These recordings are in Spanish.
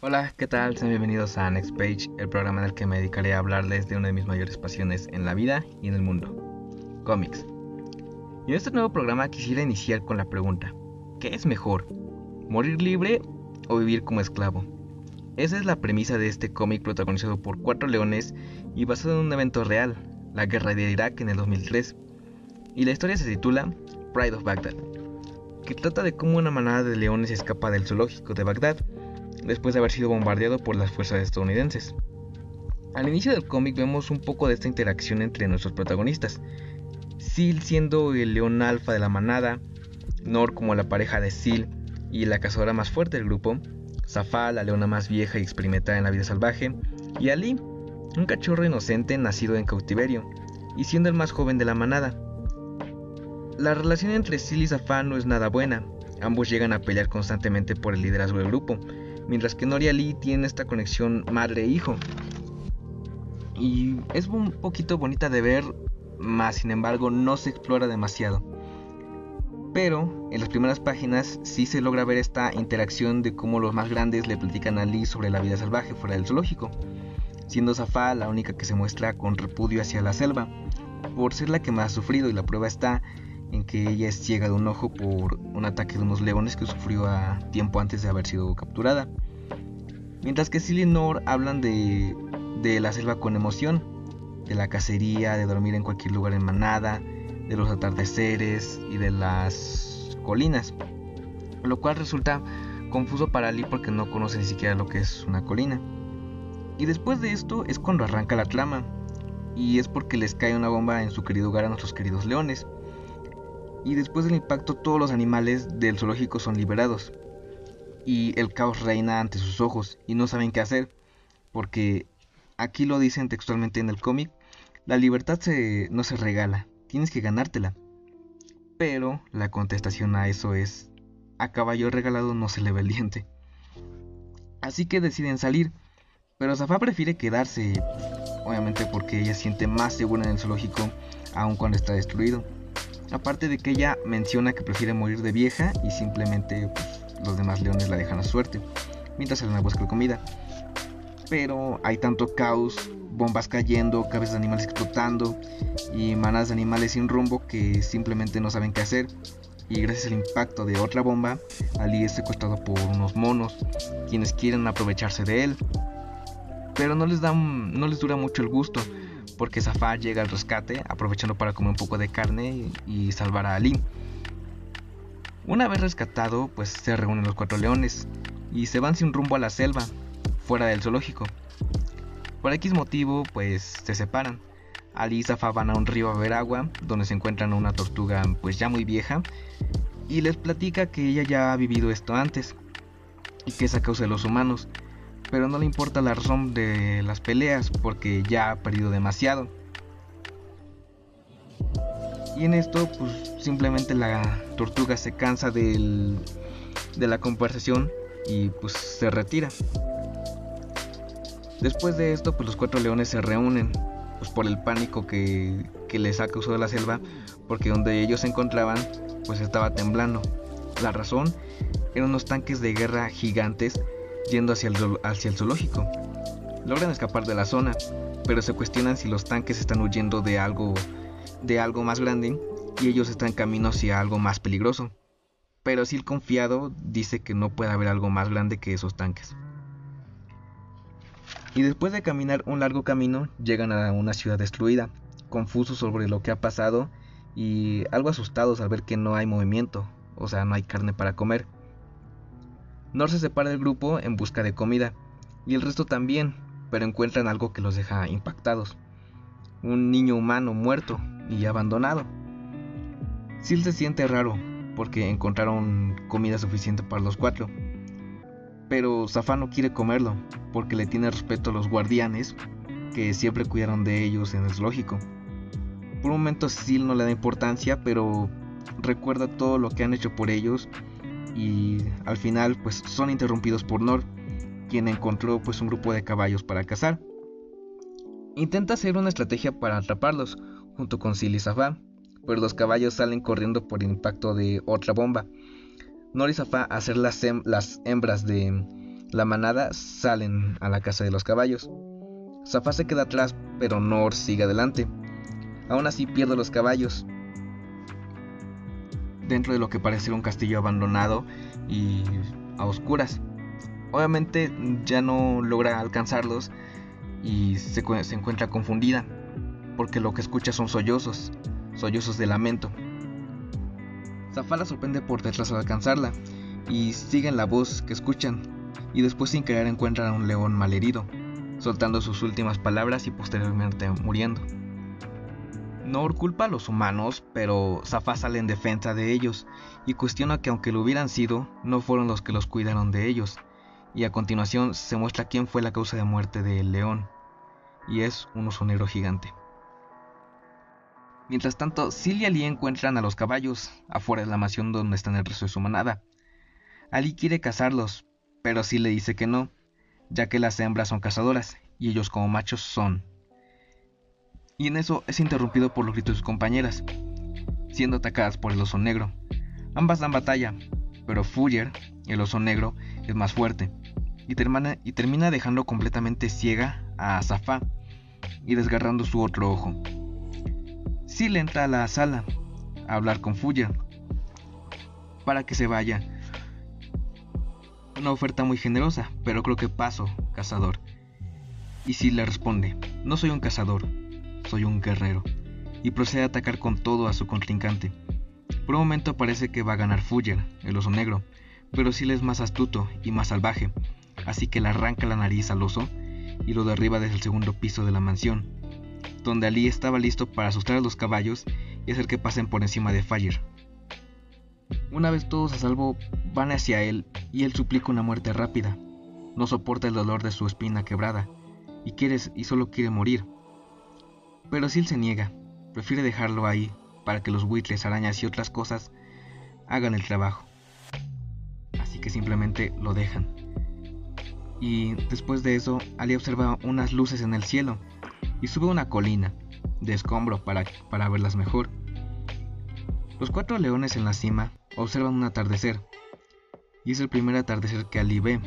Hola, ¿qué tal? Sean bienvenidos a Next Page, el programa en el que me dedicaré a hablarles de una de mis mayores pasiones en la vida y en el mundo, cómics. Y en este nuevo programa quisiera iniciar con la pregunta, ¿qué es mejor? ¿Morir libre o vivir como esclavo? Esa es la premisa de este cómic protagonizado por cuatro leones y basado en un evento real, la guerra de Irak en el 2003. Y la historia se titula Pride of Baghdad, que trata de cómo una manada de leones escapa del zoológico de Bagdad después de haber sido bombardeado por las fuerzas estadounidenses. Al inicio del cómic vemos un poco de esta interacción entre nuestros protagonistas. Sil siendo el león alfa de la manada, Nor como la pareja de Sil y la cazadora más fuerte del grupo, Zafal, la leona más vieja y experimentada en la vida salvaje, y Ali, un cachorro inocente nacido en cautiverio, y siendo el más joven de la manada. La relación entre Sil y Zafal no es nada buena, ambos llegan a pelear constantemente por el liderazgo del grupo, mientras que Noria Lee tiene esta conexión madre-hijo. Y es un poquito bonita de ver, más sin embargo no se explora demasiado. Pero en las primeras páginas sí se logra ver esta interacción de cómo los más grandes le platican a Lee sobre la vida salvaje fuera del zoológico, siendo Zafá la única que se muestra con repudio hacia la selva, por ser la que más ha sufrido y la prueba está en que ella es ciega de un ojo por un ataque de unos leones que sufrió a tiempo antes de haber sido capturada. Mientras que Silly Nor hablan de, de la selva con emoción, de la cacería, de dormir en cualquier lugar en manada, de los atardeceres y de las colinas. Lo cual resulta confuso para Lee porque no conoce ni siquiera lo que es una colina. Y después de esto es cuando arranca la trama. Y es porque les cae una bomba en su querido hogar a nuestros queridos leones y después del impacto todos los animales del zoológico son liberados. Y el caos reina ante sus ojos y no saben qué hacer, porque aquí lo dicen textualmente en el cómic, la libertad se, no se regala, tienes que ganártela. Pero la contestación a eso es, a caballo regalado no se le ve el diente. Así que deciden salir, pero Zafá prefiere quedarse, obviamente porque ella siente más segura en el zoológico, aun cuando está destruido. Aparte de que ella menciona que prefiere morir de vieja y simplemente pues, los demás leones la dejan a suerte, mientras salen a buscar comida. Pero hay tanto caos, bombas cayendo, cabezas de animales explotando y manadas de animales sin rumbo que simplemente no saben qué hacer. Y gracias al impacto de otra bomba, Ali es secuestrado por unos monos, quienes quieren aprovecharse de él. Pero no les, dan, no les dura mucho el gusto, porque Zafar llega al rescate, aprovechando para comer un poco de carne y salvar a Ali. Una vez rescatado, pues se reúnen los cuatro leones y se van sin rumbo a la selva, fuera del zoológico. Por X motivo, pues se separan. Ali y Zafar van a un río a beber agua, donde se encuentran una tortuga pues ya muy vieja, y les platica que ella ya ha vivido esto antes, y que es a causa de los humanos, pero no le importa la razón de las peleas porque ya ha perdido demasiado. Y en esto, pues simplemente la tortuga se cansa de la conversación y pues se retira. Después de esto, pues los cuatro leones se reúnen, pues por el pánico que, que les ha causado la selva, porque donde ellos se encontraban, pues estaba temblando. La razón eran unos tanques de guerra gigantes yendo hacia el, hacia el zoológico. Logran escapar de la zona, pero se cuestionan si los tanques están huyendo de algo, de algo más grande y ellos están camino hacia algo más peligroso. Pero el confiado dice que no puede haber algo más grande que esos tanques. Y después de caminar un largo camino, llegan a una ciudad destruida, confusos sobre lo que ha pasado y algo asustados al ver que no hay movimiento, o sea, no hay carne para comer. Nor se separa del grupo en busca de comida, y el resto también, pero encuentran algo que los deja impactados. Un niño humano muerto y abandonado. Sil se siente raro, porque encontraron comida suficiente para los cuatro. Pero Zafá no quiere comerlo, porque le tiene respeto a los guardianes, que siempre cuidaron de ellos en el zoológico. Por un momento Sil no le da importancia, pero recuerda todo lo que han hecho por ellos y al final pues son interrumpidos por Nor, quien encontró pues un grupo de caballos para cazar. Intenta hacer una estrategia para atraparlos junto con Sil y Zafá, pero los caballos salen corriendo por el impacto de otra bomba. Nor y Zafá hacer las, las hembras de, La manada salen a la casa de los caballos. Zafá se queda atrás, pero Nor sigue adelante. Aún así pierde los caballos. Dentro de lo que parece un castillo abandonado y a oscuras. Obviamente ya no logra alcanzarlos y se, encuentra confundida porque lo que escucha son sollozos, sollozos de lamento. Zafá la sorprende por detrás al alcanzarla y siguen la voz que escuchan y después sin querer encuentran a un león malherido, soltando sus últimas palabras y posteriormente muriendo. Nor culpa a los humanos, pero Zafá sale en defensa de ellos y cuestiona que aunque lo hubieran sido, no fueron los que los cuidaron de ellos, y a continuación se muestra quién fue la causa de muerte del león, y es un oso negro gigante. Mientras tanto, Sil y Ali encuentran a los caballos afuera de la mansión donde están el resto de su manada. Ali quiere cazarlos, pero Sil le dice que no, ya que las hembras son cazadoras y ellos como machos son. Y en eso es interrumpido por los gritos de sus compañeras, siendo atacadas por el oso negro. Ambas dan batalla, pero Fuller, el oso negro, es más fuerte y termina, dejando completamente ciega a Zafá y desgarrando su otro ojo. Sil entra a la sala a hablar con Fuller para que se vaya. Una oferta muy generosa, pero creo que paso, cazador. Y Sil le responde, no soy un cazador, soy un guerrero, y procede a atacar con todo a su contrincante. Por un momento parece que va a ganar Fuller, el oso negro, pero Sil es más astuto y más salvaje, así que le arranca la nariz al oso y lo derriba desde el segundo piso de la mansión, donde Ali estaba listo para asustar a los caballos y hacer que pasen por encima de Fire. Una vez todos a salvo, van hacia él y él suplica una muerte rápida. No soporta el dolor de su espina quebrada y, quiere, y solo quiere morir. Pero Sil se niega, prefiere dejarlo ahí para que los buitres, arañas y otras cosas hagan el trabajo. Así que simplemente lo dejan. Y después de eso, Ali observa unas luces en el cielo y sube una colina de escombro para, para verlas mejor. Los cuatro leones en la cima observan un atardecer, y es el primer atardecer que Ali ve.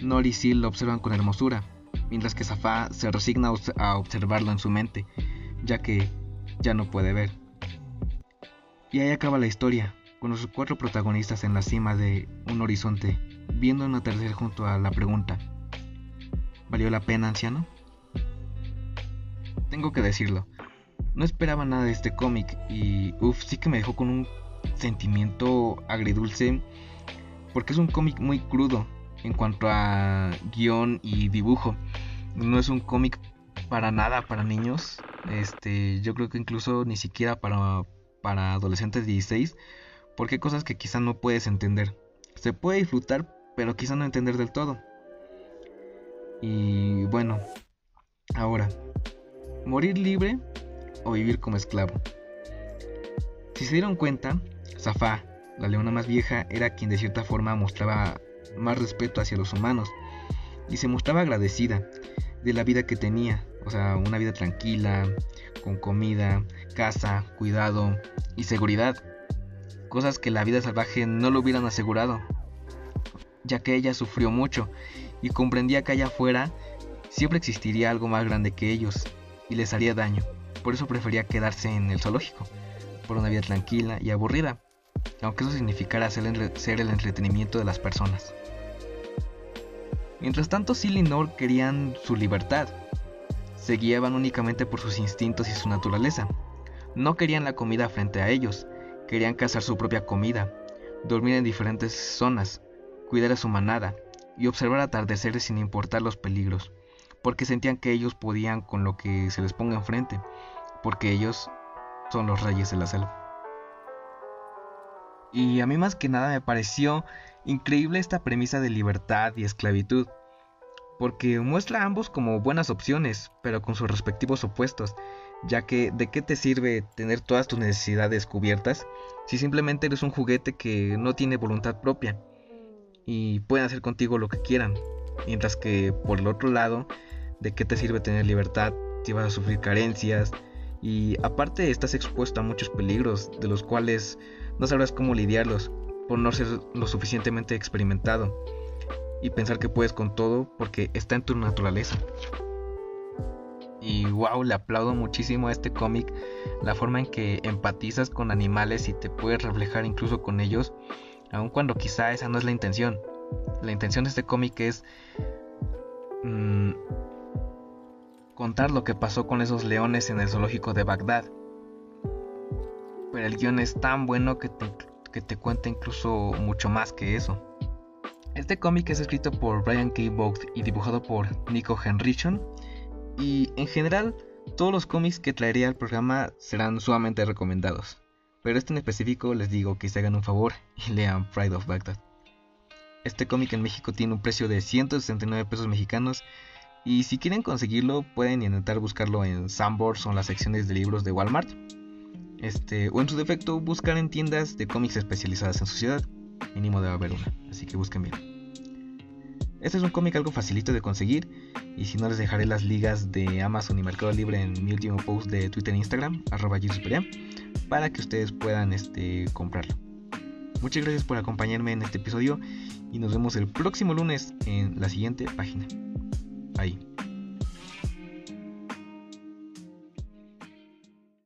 Nor y Sil lo observan con hermosura, mientras que Zafá se resigna a observarlo en su mente, ya que ya no puede ver. Y ahí acaba la historia, con los cuatro protagonistas en la cima de un horizonte, viendo un atardecer junto a la pregunta, ¿valió la pena, anciano? tengo que decirlo. No esperaba nada de este cómic y uff, sí que me dejó con un sentimiento agridulce porque es un cómic muy crudo en cuanto a guion y dibujo. No es un cómic para nada para niños. Este, yo creo que incluso ni siquiera para, para adolescentes de 16, porque hay cosas que quizá no puedes entender. Se puede disfrutar, pero quizá no entender del todo. Y bueno, ahora, morir libre o vivir como esclavo. Si se dieron cuenta, Zafá, la leona más vieja, era quien de cierta forma mostraba más respeto hacia los humanos y se mostraba agradecida de la vida que tenía, o sea, una vida tranquila, con comida, casa, cuidado y seguridad, cosas que la vida salvaje no lo hubieran asegurado, ya que ella sufrió mucho y comprendía que allá afuera siempre existiría algo más grande que ellos y les haría daño. Por eso prefería quedarse en el zoológico, por una vida tranquila y aburrida, aunque eso significara ser, el entretenimiento de las personas. Mientras tanto, Sil y querían su libertad. Se guiaban únicamente por sus instintos y su naturaleza. No querían la comida frente a ellos, querían cazar su propia comida, dormir en diferentes zonas, cuidar a su manada y observar atardeceres sin importar los peligros porque sentían que ellos podían con lo que se les ponga enfrente, porque ellos son los reyes de la selva. Y a mí más que nada me pareció increíble esta premisa de libertad y esclavitud, porque muestra a ambos como buenas opciones, pero con sus respectivos opuestos, ya que de qué te sirve tener todas tus necesidades cubiertas si simplemente eres un juguete que no tiene voluntad propia y pueden hacer contigo lo que quieran, mientras que por el otro lado ¿De qué te sirve tener libertad si vas a sufrir carencias? Y aparte estás expuesto a muchos peligros de los cuales no sabrás cómo lidiarlos por no ser lo suficientemente experimentado. y pensar que puedes con todo porque está en tu naturaleza. Y wow, le aplaudo muchísimo a este cómic la forma en que empatizas con animales y te puedes reflejar incluso con ellos, aun cuando quizá esa no es la intención. La intención de este cómic es mm, contar lo que pasó con esos leones en el zoológico de Bagdad. Pero el guion es tan bueno que te, que te cuenta incluso mucho más que eso. Este cómic es escrito por Brian K. Vogt y dibujado por Nico Henrichon. Y en general, todos los cómics que traería al programa serán sumamente recomendados. Pero este en específico les digo que se hagan un favor y lean Pride of Baghdad. Este cómic en México tiene un precio de 169 pesos mexicanos y si quieren conseguirlo pueden intentar buscarlo en Sanborns o en las secciones de libros de Walmart. Este, o en su defecto buscar en tiendas de cómics especializadas en su ciudad. Mínimo debe haber una, así que busquen bien. Este es un cómic algo facilito de conseguir y si no les dejaré las ligas de Amazon y Mercado Libre en mi último post de Twitter e Instagram, arroba para que ustedes puedan este, comprarlo. Muchas gracias por acompañarme en este episodio y nos vemos el próximo lunes en la siguiente página. Ahí.